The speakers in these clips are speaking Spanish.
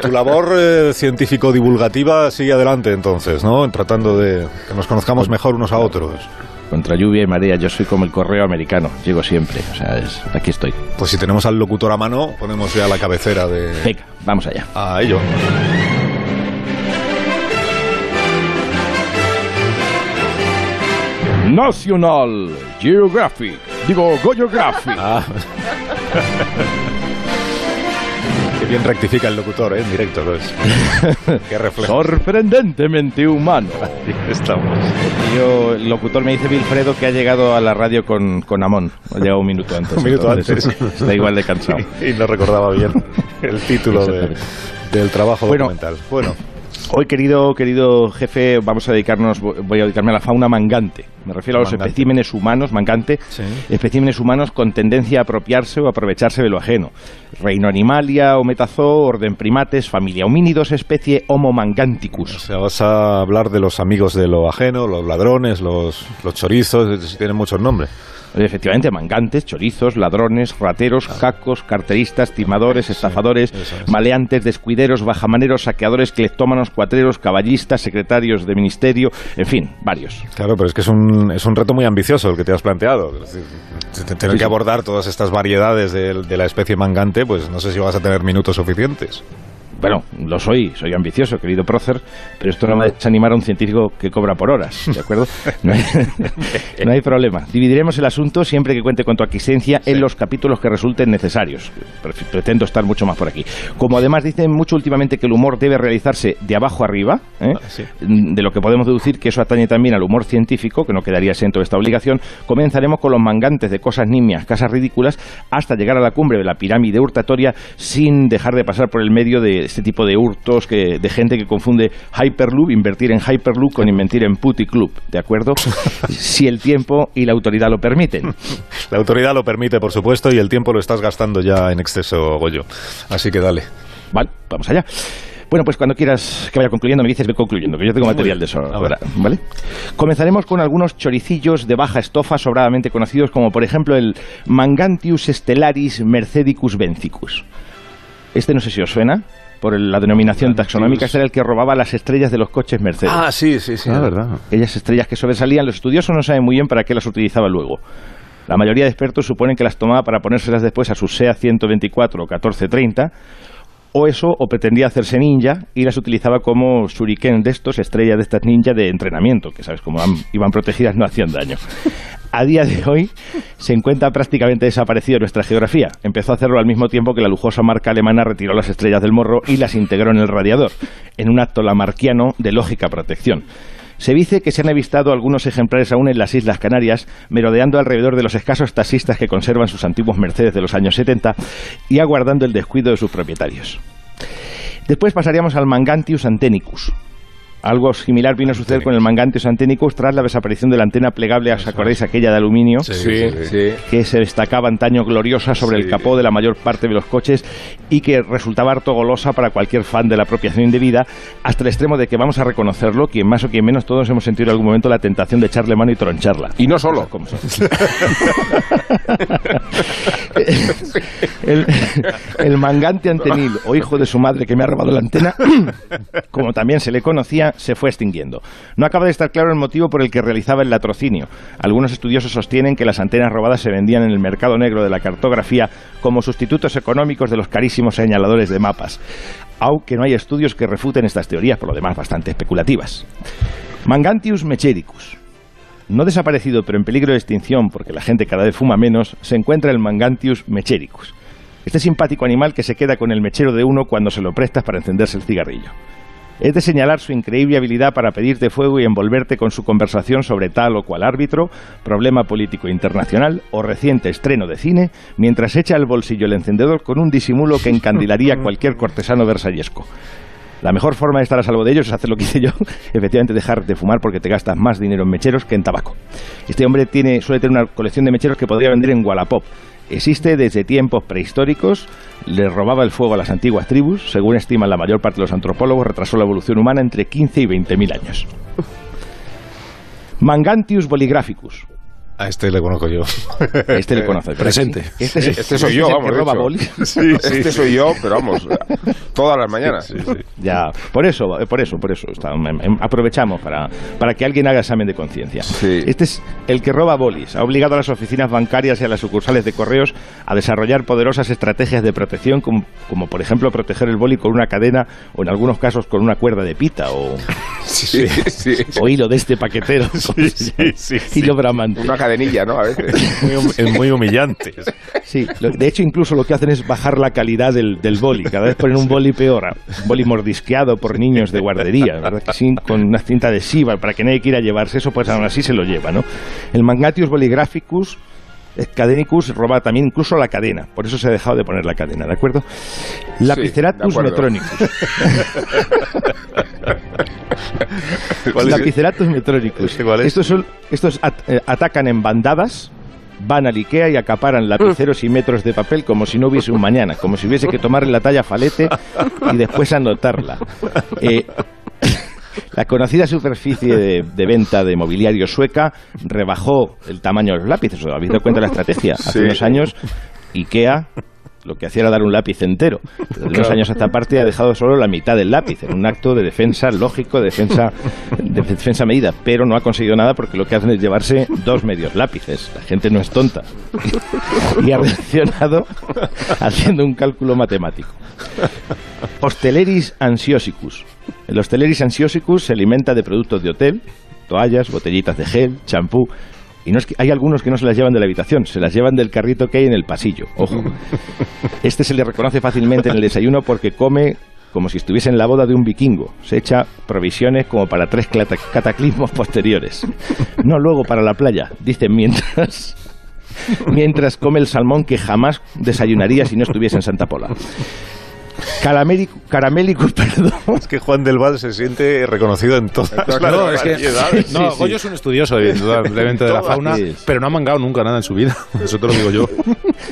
tu labor eh, científico-divulgativa sigue adelante entonces, ¿no? Tratando de que nos conozcamos mejor unos a otros. Contra lluvia y marea, yo soy como el correo americano, llego siempre, o sea, aquí estoy. Pues si tenemos al locutor a mano, ponemos ya la cabecera de... Venga, vamos allá. A ello. National Geographic, digo Geographic. Ah. Bien rectifica el locutor, ¿eh? En directo, pues. Qué reflejo. Sorprendentemente humano. estamos. Yo, el locutor me dice Wilfredo que ha llegado a la radio con, con Amón. Ha llegado un minuto antes. un minuto antes. Está igual de cansado. Y, no recordaba bien el título del trabajo documental. Bueno. Hoy, querido, querido jefe, vamos a dedicarnos, voy a dedicarme a la fauna mangante. Me refiero a los especímenes humanos, mangante, especímenes humanos con tendencia a apropiarse o aprovecharse de lo ajeno. Reino Animalia o Metazoo, orden primates, familia homínidos, especie Homo manganticus. O sea, vas a hablar de los amigos de lo ajeno, los ladrones, los, los chorizos, tienen muchos nombres. Efectivamente, mangantes, chorizos, ladrones, rateros, cacos, carteristas, timadores, estafadores, maleantes, descuideros, bajamaneros, saqueadores, cleptómanos, cuatreros, caballistas, secretarios de ministerio, en fin, varios. Claro, pero es que es un, es un reto muy ambicioso el que te has planteado. tener que abordar todas estas variedades de, de la especie mangante, pues no sé si vas a tener minutos suficientes bueno, lo soy, soy ambicioso, querido prócer, pero esto no va a desanimar a un científico que cobra por horas, ¿de acuerdo? No hay, problema. Dividiremos el asunto siempre que cuente con tu aquiescencia en los capítulos que resulten necesarios. Pretendo estar mucho más por aquí. Como además dicen mucho últimamente que el humor debe realizarse de abajo arriba, ¿eh? ah, de lo que podemos deducir que eso atañe también al humor científico, que no quedaría exento de esta obligación, comenzaremos con los mangantes de cosas nimias, casas ridículas, hasta llegar a la cumbre de la pirámide hurtatoria sin dejar de pasar por el medio de este tipo de hurtos que, de gente que confunde Hyperloop, invertir en Hyperloop con invertir en Putty Club, ¿de acuerdo? si el tiempo y la autoridad lo permiten. La autoridad lo permite, por supuesto, y el tiempo lo estás gastando ya en exceso, Goyo. Así que dale. Vale, vamos allá. Bueno, pues cuando quieras que vaya concluyendo, me dices, ve concluyendo, que yo tengo material de eso ahora, ¿vale? Comenzaremos con algunos choricillos de baja estofa sobradamente conocidos, como por ejemplo el Mangantius stellaris mercedicus vencicus. Este no sé si os suena por la denominación taxonómica, este era el que robaba las estrellas de los coches Mercedes. Ah, sí, sí, sí, ah, verdad. Aquellas estrellas que sobresalían, los estudiosos no saben muy bien para qué las utilizaba luego. La mayoría de expertos suponen que las tomaba para ponérselas después a su SEA 124 o 1430, o eso, o pretendía hacerse ninja y las utilizaba como shuriken de estos, estrellas de estas ninja de entrenamiento, que sabes, como iban protegidas no hacían daño a día de hoy se encuentra prácticamente desaparecido en nuestra geografía. Empezó a hacerlo al mismo tiempo que la lujosa marca alemana retiró las estrellas del morro y las integró en el radiador, en un acto lamarquiano de lógica protección. Se dice que se han avistado algunos ejemplares aún en las Islas Canarias, merodeando alrededor de los escasos taxistas que conservan sus antiguos Mercedes de los años 70 y aguardando el descuido de sus propietarios. Después pasaríamos al Mangantius antenicus, algo similar vino a suceder con el Mangantes anténicos tras la desaparición de la antena plegable, ¿os acordáis? Aquella de aluminio, que se destacaba antaño gloriosa sobre el capó de la mayor parte de los coches y que resultaba harto golosa para cualquier fan de la apropiación indebida, hasta el extremo de que vamos a reconocerlo, quien más o quien menos, todos hemos sentido en algún momento la tentación de echarle mano y troncharla. Y no solo. el, el mangante antenil o hijo de su madre que me ha robado la antena, como también se le conocía, se fue extinguiendo. No acaba de estar claro el motivo por el que realizaba el latrocinio. Algunos estudiosos sostienen que las antenas robadas se vendían en el mercado negro de la cartografía como sustitutos económicos de los carísimos señaladores de mapas, aunque no hay estudios que refuten estas teorías, por lo demás bastante especulativas. Mangantius mechericus. No desaparecido, pero en peligro de extinción porque la gente cada vez fuma menos, se encuentra el Mangantius mechericus. Este simpático animal que se queda con el mechero de uno cuando se lo prestas para encenderse el cigarrillo es de señalar su increíble habilidad para pedirte fuego y envolverte con su conversación sobre tal o cual árbitro, problema político internacional o reciente estreno de cine, mientras echa al bolsillo el encendedor con un disimulo que encandilaría a cualquier cortesano versallesco. La mejor forma de estar a salvo de ellos es hacer lo que hice yo, efectivamente dejar de fumar porque te gastas más dinero en mecheros que en tabaco. Este hombre tiene, suele tener una colección de mecheros que podría vender en Wallapop existe desde tiempos prehistóricos, le robaba el fuego a las antiguas tribus, según estiman la mayor parte de los antropólogos, retrasó la evolución humana entre 15 y 20 mil años. Mangantius boligraphicus. A este le conozco yo. Este le conoce. Presente. Este, es- Este soy yo, vamos. roba bolis. este soy yo, pero vamos, todas las mañanas. Ya, por eso, por eso, por eso. está- em- em- aprovechamos para, para que alguien haga examen de conciencia. Sí. Este es el que roba bolis. Ha obligado a las oficinas bancarias y a las sucursales de correos a desarrollar poderosas estrategias de protección, como, como por ejemplo proteger el boli con una cadena o en algunos casos con una cuerda de pita o, Sí, sí. o hilo de este paquetero. sí, sí. Hilo bramante. Una cadenilla, ¿no? A veces. Es muy humillante. Sí, de hecho incluso lo que hacen es bajar la calidad del, del boli. Cada vez ponen un boli peor, un boli mordisqueado por niños de guardería, ¿verdad que sí? Con una cinta adhesiva para que nadie quiera llevarse eso, pues aún así se lo lleva, ¿no? El Magnatius boligraphicus Cadenicus roba también incluso la cadena, por eso se ha dejado de poner la cadena, ¿de acuerdo? Lapiceratus de acuerdo. metronicus. Lapiceratus metronicus. ¿Este cuál es? Estos, son, estos at- eh, atacan en bandadas, van al Ikea y acaparan lapiceros y metros de papel como si no hubiese un mañana, como si hubiese que tomarle la talla falete y después anotarla. Eh, la conocida superficie de, de venta de mobiliario sueca rebajó el tamaño de los lápices. ¿Os habéis dado cuenta de la estrategia? Hace Sí. unos años, Ikea lo que hacía era dar un lápiz entero. Desde unos años a esta parte ha dejado solo la mitad del lápiz, en un acto de defensa lógico, de defensa, de defensa medida, pero no ha conseguido nada porque lo que hacen es llevarse dos medios lápices. La gente no es tonta. Y ha reaccionado haciendo un cálculo matemático. Hosteleris ansiosicus. El Hosteleris ansiosicus se alimenta de productos de hotel, toallas, botellitas de gel, champú. Y no es que hay algunos que no se las llevan de la habitación, se las llevan del carrito que hay en el pasillo. Ojo. Este se le reconoce fácilmente en el desayuno porque come como si estuviese en la boda de un vikingo. Se echa provisiones como para tres cataclismos posteriores. No luego para la playa, dicen mientras mientras come el salmón que jamás desayunaría si no estuviese en Santa Pola. Caramelicus, perdón. Es que Juan del Val se siente reconocido en todas las No, es que, no. Goyo es un estudioso, indudablemente, de la fauna, pero no ha mangado nunca nada en su vida. Eso te lo digo yo.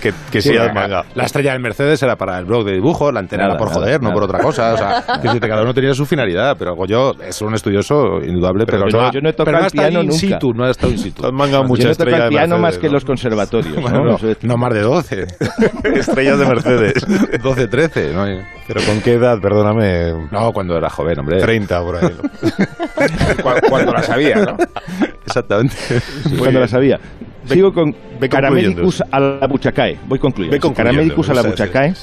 Que, que sí, has mangado. La estrella del Mercedes era para el blog de dibujo, la antena Nada, era por nada, joder, no por otra cosa. O sea, que decirte, cada uno tenía su finalidad, pero Goyo es un estudioso indudable, pero, Pero no, yo- ha- yo no he tocado pero no ha el estado piano in nunca. situ, no ha estado in situ. Has mangado Yo mucha no toco estrella el de piano Mercedes, más que ¿no? los conservatorios. no más de 12, Estrellas de Mercedes. 12, 13. ¿no? Pero con qué edad, perdóname. No, cuando era joven, hombre. 30 por ahí. Cuando la sabía, ¿no? Exactamente. cuando la sabía. Sigo con Caramelicus a la buchacae. Voy concluyendo. Caramelicus me a la buchacae.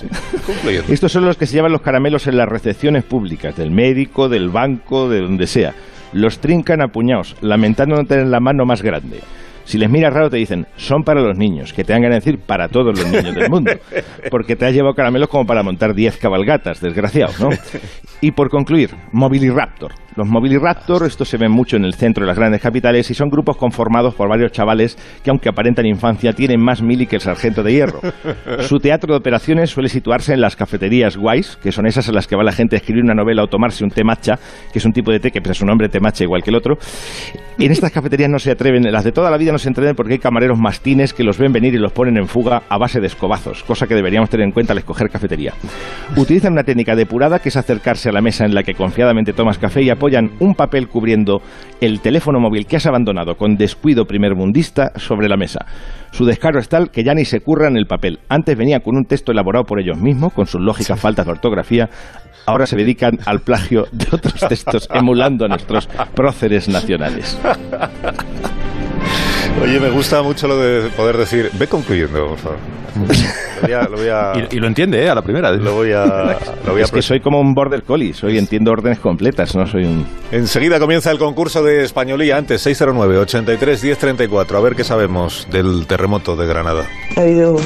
Estos son los que se llevan los caramelos en las recepciones públicas, del médico, del banco, de donde sea. Los trincan a puñados, lamentando no tener la mano más grande. Si les miras raro te dicen, son para los niños, que te dan ganas de decir para todos los niños del mundo. Porque te has llevado caramelos como para montar 10 cabalgatas, desgraciado, ¿no? Y por concluir, Mobiliraptor. Los Mobiliraptor, estos se ven mucho en el centro de las grandes capitales y son grupos conformados por varios chavales que, aunque aparentan infancia, tienen más mili que el sargento de hierro. Su teatro de operaciones suele situarse en las cafeterías guays, que son esas en las que va la gente a escribir una novela o tomarse un té matcha, que es un tipo de té que pese a su nombre té matcha igual que el otro. En estas cafeterías no se atreven, las de toda la vida no se atreven porque hay camareros mastines que los ven venir y los ponen en fuga a base de escobazos, cosa que deberíamos tener en cuenta al escoger cafetería. Utilizan una técnica depurada que es acercarse a la mesa en la que confiadamente tomas café y apoyan un papel cubriendo el teléfono móvil que has abandonado con descuido primermundista sobre la mesa. Su descaro es tal que ya ni se curran el papel. Antes venía con un texto elaborado por ellos mismos, con sus lógicas faltas de ortografía. Ahora se dedican al plagio de otros textos, emulando a nuestros próceres nacionales. Oye, me gusta mucho lo de poder decir, ve concluyendo, por favor. Lo voy a... Lo voy a, Y, y lo entiende, ¿eh? A la primera. lo voy a, lo voy a Es que soy como un border collie, soy entiendo órdenes completas, no soy un... Enseguida comienza el concurso de españolía. Antes, 609 83 1034. A ver qué sabemos del terremoto de Granada. Ha habido